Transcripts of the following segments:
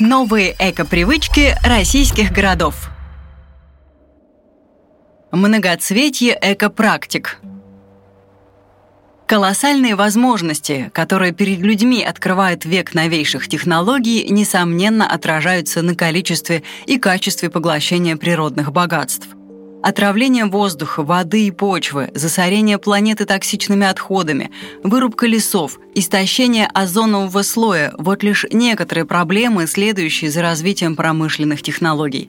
Новые эко-привычки российских городов. Многоцветье эко-практик. Колоссальные возможности, которые перед людьми открывает век новейших технологий, несомненно отражаются на количестве и качестве поглощения природных богатств. Отравление воздуха, воды и почвы, засорение планеты токсичными отходами, вырубка лесов, истощение озонового слоя – вот лишь некоторые проблемы, следующие за развитием промышленных технологий.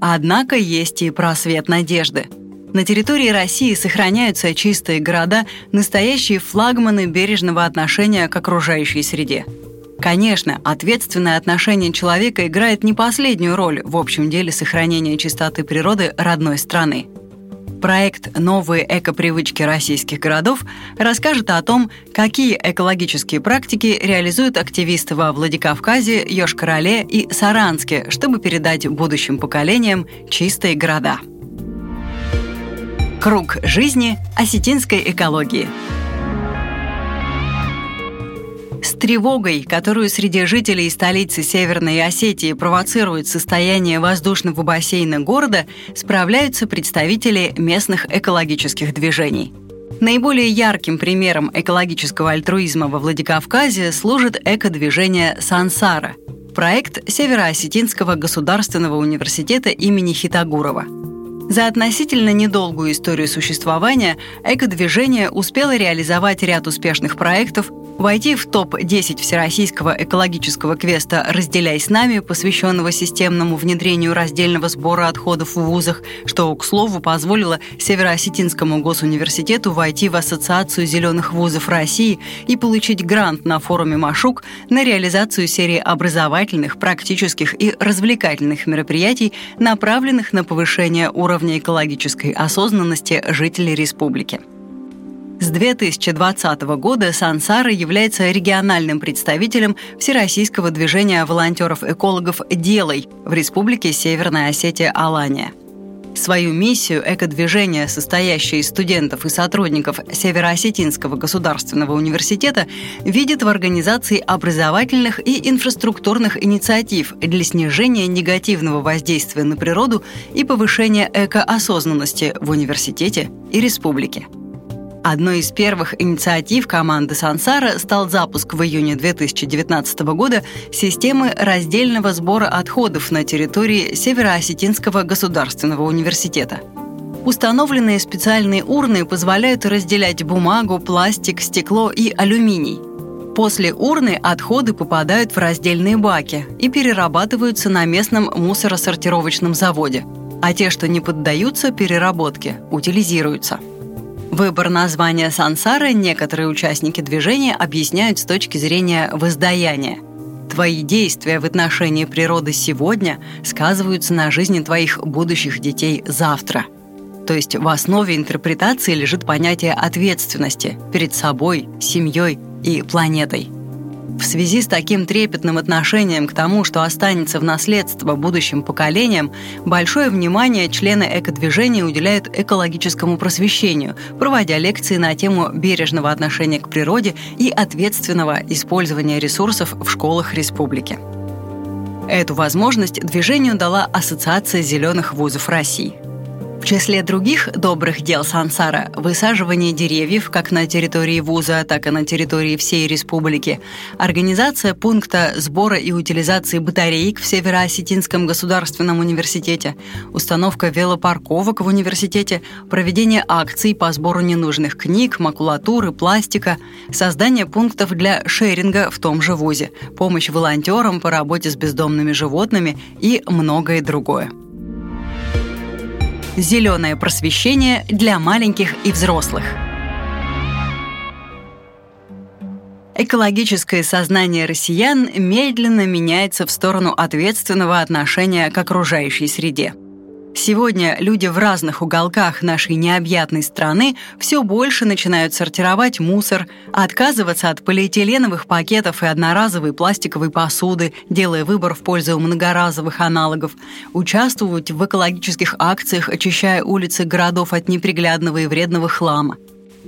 Однако есть и просвет надежды. На территории России сохраняются чистые города, настоящие флагманы бережного отношения к окружающей среде – Конечно, ответственное отношение человека играет не последнюю роль в общем деле сохранения чистоты природы родной страны. Проект «Новые экопривычки российских городов» расскажет о том, какие экологические практики реализуют активисты во Владикавказе, Йошкар-Оле и Саранске, чтобы передать будущим поколениям чистые города. Круг жизни осетинской экологии – с тревогой, которую среди жителей столицы Северной Осетии провоцирует состояние воздушного бассейна города, справляются представители местных экологических движений. Наиболее ярким примером экологического альтруизма во Владикавказе служит экодвижение «Сансара» – проект Североосетинского государственного университета имени Хитагурова – за относительно недолгую историю существования экодвижение успело реализовать ряд успешных проектов, войти в топ-10 Всероссийского экологического квеста «Разделяй с нами», посвященного системному внедрению раздельного сбора отходов в вузах, что, к слову, позволило Североосетинскому госуниверситету войти в Ассоциацию зеленых вузов России и получить грант на форуме «Машук» на реализацию серии образовательных, практических и развлекательных мероприятий, направленных на повышение уровня экологической осознанности жителей республики. С 2020 года Сансара является региональным представителем Всероссийского движения волонтеров-экологов «Делай» в Республике Северная Осетия-Алания. Свою миссию экодвижение, состоящее из студентов и сотрудников Североосетинского государственного университета, видит в организации образовательных и инфраструктурных инициатив для снижения негативного воздействия на природу и повышения экоосознанности в университете и республике. Одной из первых инициатив команды «Сансара» стал запуск в июне 2019 года системы раздельного сбора отходов на территории Североосетинского государственного университета. Установленные специальные урны позволяют разделять бумагу, пластик, стекло и алюминий. После урны отходы попадают в раздельные баки и перерабатываются на местном мусоросортировочном заводе, а те, что не поддаются переработке, утилизируются – Выбор названия сансары некоторые участники движения объясняют с точки зрения воздаяния. Твои действия в отношении природы сегодня сказываются на жизни твоих будущих детей завтра. То есть в основе интерпретации лежит понятие ответственности перед собой, семьей и планетой – в связи с таким трепетным отношением к тому, что останется в наследство будущим поколениям, большое внимание члены экодвижения уделяют экологическому просвещению, проводя лекции на тему бережного отношения к природе и ответственного использования ресурсов в школах республики. Эту возможность движению дала Ассоциация зеленых вузов России – в числе других добрых дел Сансара – высаживание деревьев как на территории вуза, так и на территории всей республики, организация пункта сбора и утилизации батареек в Североосетинском государственном университете, установка велопарковок в университете, проведение акций по сбору ненужных книг, макулатуры, пластика, создание пунктов для шеринга в том же вузе, помощь волонтерам по работе с бездомными животными и многое другое. Зеленое просвещение для маленьких и взрослых. Экологическое сознание россиян медленно меняется в сторону ответственного отношения к окружающей среде – Сегодня люди в разных уголках нашей необъятной страны все больше начинают сортировать мусор, отказываться от полиэтиленовых пакетов и одноразовой пластиковой посуды, делая выбор в пользу многоразовых аналогов, участвовать в экологических акциях, очищая улицы городов от неприглядного и вредного хлама.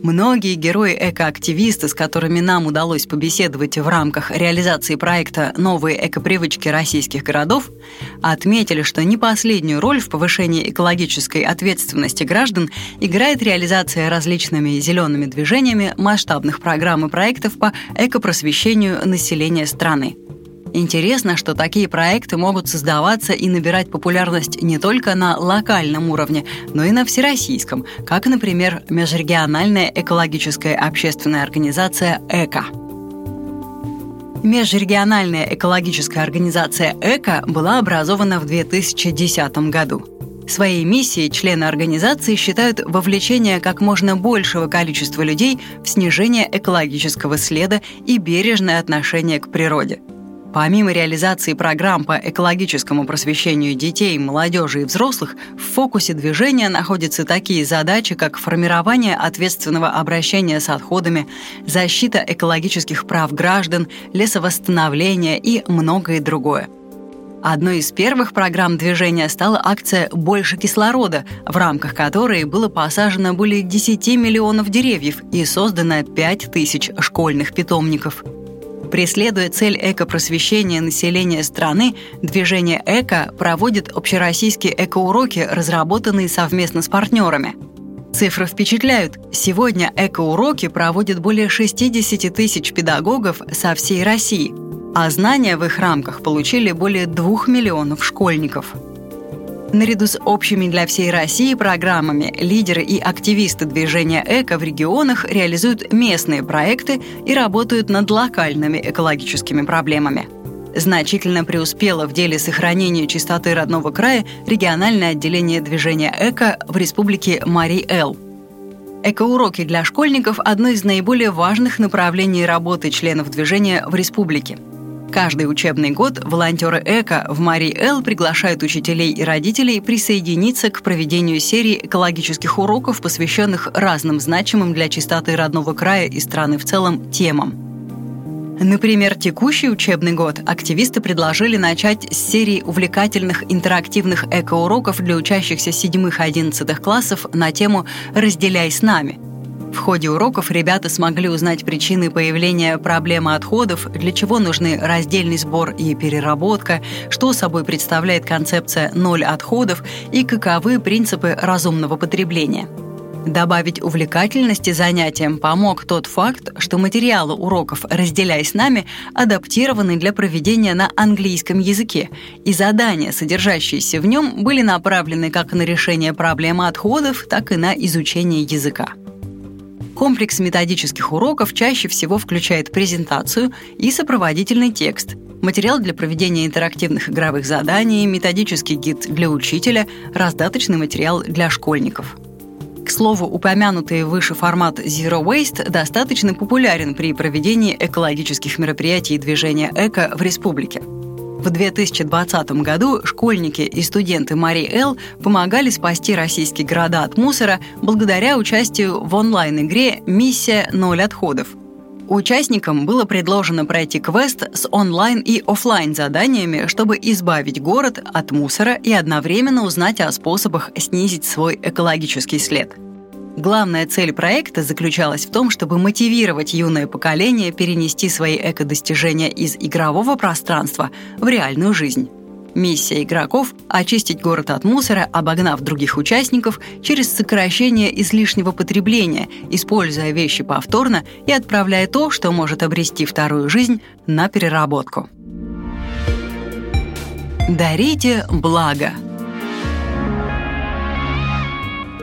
Многие герои экоактивисты, с которыми нам удалось побеседовать в рамках реализации проекта «Новые экопривычки российских городов», отметили, что не последнюю роль в повышении экологической ответственности граждан играет реализация различными зелеными движениями масштабных программ и проектов по экопросвещению населения страны. Интересно, что такие проекты могут создаваться и набирать популярность не только на локальном уровне, но и на всероссийском, как, например, Межрегиональная экологическая общественная организация «ЭКО». Межрегиональная экологическая организация «ЭКО» была образована в 2010 году. Своей миссией члены организации считают вовлечение как можно большего количества людей в снижение экологического следа и бережное отношение к природе – Помимо реализации программ по экологическому просвещению детей, молодежи и взрослых, в фокусе движения находятся такие задачи, как формирование ответственного обращения с отходами, защита экологических прав граждан, лесовосстановление и многое другое. Одной из первых программ движения стала акция «Больше кислорода», в рамках которой было посажено более 10 миллионов деревьев и создано 5 тысяч школьных питомников – Преследуя цель экопросвещения населения страны, движение «Эко» проводит общероссийские экоуроки, разработанные совместно с партнерами. Цифры впечатляют. Сегодня экоуроки проводят более 60 тысяч педагогов со всей России, а знания в их рамках получили более 2 миллионов школьников. Наряду с общими для всей России программами лидеры и активисты движения «Эко» в регионах реализуют местные проекты и работают над локальными экологическими проблемами. Значительно преуспело в деле сохранения чистоты родного края региональное отделение движения «Эко» в республике Мари-Эл. Экоуроки для школьников – одно из наиболее важных направлений работы членов движения в республике – Каждый учебный год волонтеры ЭКО в Марии Эл приглашают учителей и родителей присоединиться к проведению серии экологических уроков, посвященных разным значимым для чистоты родного края и страны в целом темам. Например, текущий учебный год активисты предложили начать с серии увлекательных интерактивных экоуроков для учащихся 7-11 классов на тему «Разделяй с нами», в ходе уроков ребята смогли узнать причины появления проблемы отходов, для чего нужны раздельный сбор и переработка, что собой представляет концепция «ноль отходов» и каковы принципы разумного потребления. Добавить увлекательности занятиям помог тот факт, что материалы уроков «Разделяй с нами» адаптированы для проведения на английском языке, и задания, содержащиеся в нем, были направлены как на решение проблемы отходов, так и на изучение языка. Комплекс методических уроков чаще всего включает презентацию и сопроводительный текст, материал для проведения интерактивных игровых заданий, методический гид для учителя, раздаточный материал для школьников. К слову, упомянутый выше формат Zero Waste достаточно популярен при проведении экологических мероприятий движения «Эко» в республике. В 2020 году школьники и студенты Мари Эл помогали спасти российские города от мусора благодаря участию в онлайн-игре «Миссия ноль отходов». Участникам было предложено пройти квест с онлайн и офлайн заданиями, чтобы избавить город от мусора и одновременно узнать о способах снизить свой экологический след – Главная цель проекта заключалась в том, чтобы мотивировать юное поколение перенести свои эко-достижения из игрового пространства в реальную жизнь. Миссия игроков – очистить город от мусора, обогнав других участников через сокращение излишнего потребления, используя вещи повторно и отправляя то, что может обрести вторую жизнь, на переработку. Дарите благо –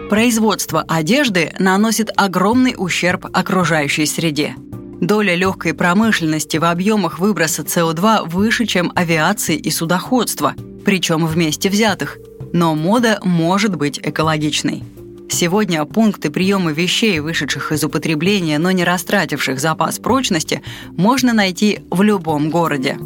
Производство одежды наносит огромный ущерб окружающей среде. Доля легкой промышленности в объемах выброса СО2 выше, чем авиации и судоходства, причем вместе взятых. Но мода может быть экологичной. Сегодня пункты приема вещей, вышедших из употребления, но не растративших запас прочности, можно найти в любом городе.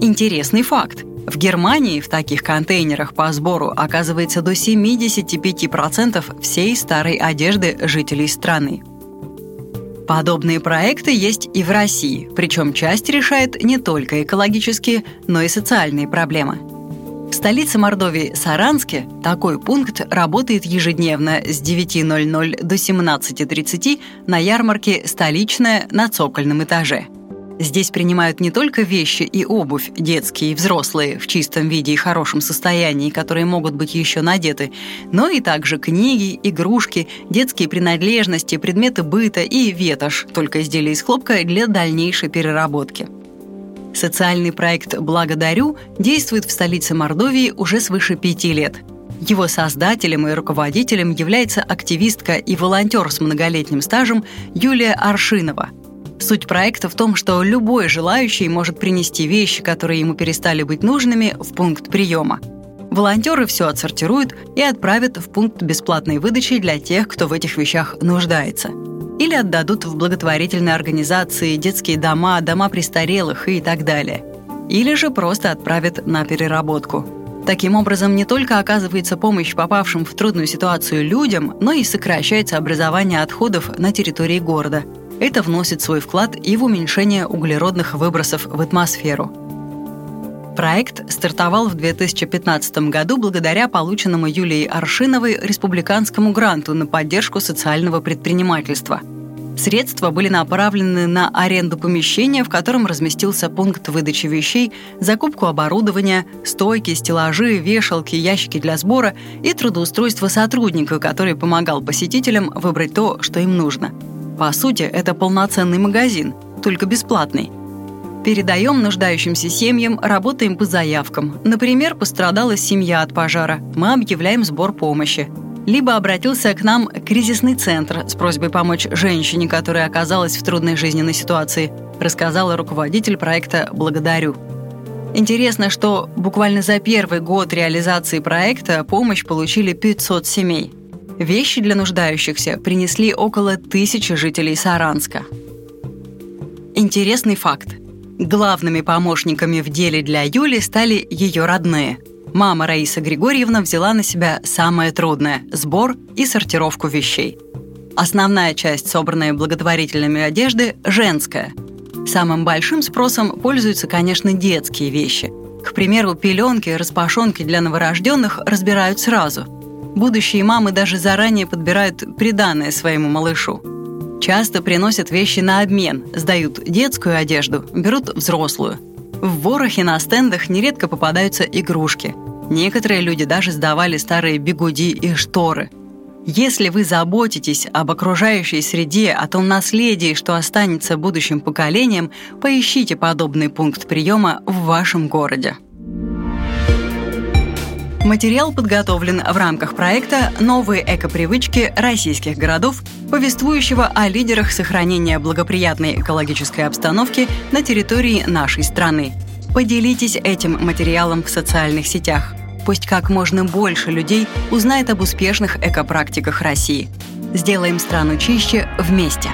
Интересный факт. В Германии в таких контейнерах по сбору оказывается до 75% всей старой одежды жителей страны. Подобные проекты есть и в России, причем часть решает не только экологические, но и социальные проблемы. В столице Мордовии Саранске такой пункт работает ежедневно с 9.00 до 17.30 на ярмарке «Столичная» на цокольном этаже. Здесь принимают не только вещи и обувь, детские и взрослые, в чистом виде и хорошем состоянии, которые могут быть еще надеты, но и также книги, игрушки, детские принадлежности, предметы быта и ветошь, только изделия из хлопка для дальнейшей переработки. Социальный проект «Благодарю» действует в столице Мордовии уже свыше пяти лет. Его создателем и руководителем является активистка и волонтер с многолетним стажем Юлия Аршинова. Суть проекта в том, что любой желающий может принести вещи, которые ему перестали быть нужными, в пункт приема. Волонтеры все отсортируют и отправят в пункт бесплатной выдачи для тех, кто в этих вещах нуждается – или отдадут в благотворительные организации, детские дома, дома престарелых и так далее. Или же просто отправят на переработку. Таким образом, не только оказывается помощь попавшим в трудную ситуацию людям, но и сокращается образование отходов на территории города. Это вносит свой вклад и в уменьшение углеродных выбросов в атмосферу. Проект стартовал в 2015 году благодаря полученному Юлией Аршиновой республиканскому гранту на поддержку социального предпринимательства. Средства были направлены на аренду помещения, в котором разместился пункт выдачи вещей, закупку оборудования, стойки, стеллажи, вешалки, ящики для сбора и трудоустройство сотрудника, который помогал посетителям выбрать то, что им нужно. По сути, это полноценный магазин, только бесплатный – Передаем нуждающимся семьям, работаем по заявкам. Например, пострадала семья от пожара. Мы объявляем сбор помощи. Либо обратился к нам кризисный центр с просьбой помочь женщине, которая оказалась в трудной жизненной ситуации, рассказала руководитель проекта «Благодарю». Интересно, что буквально за первый год реализации проекта помощь получили 500 семей. Вещи для нуждающихся принесли около тысячи жителей Саранска. Интересный факт. Главными помощниками в деле для Юли стали ее родные. Мама Раиса Григорьевна взяла на себя самое трудное – сбор и сортировку вещей. Основная часть, собранная благотворительными одежды, женская. Самым большим спросом пользуются, конечно, детские вещи. К примеру, пеленки, распашонки для новорожденных разбирают сразу. Будущие мамы даже заранее подбирают приданное своему малышу. Часто приносят вещи на обмен, сдают детскую одежду, берут взрослую. В ворохе на стендах нередко попадаются игрушки. Некоторые люди даже сдавали старые бигуди и шторы. Если вы заботитесь об окружающей среде, о том наследии, что останется будущим поколениям, поищите подобный пункт приема в вашем городе. Материал подготовлен в рамках проекта «Новые экопривычки российских городов», повествующего о лидерах сохранения благоприятной экологической обстановки на территории нашей страны. Поделитесь этим материалом в социальных сетях. Пусть как можно больше людей узнает об успешных экопрактиках России. Сделаем страну чище вместе.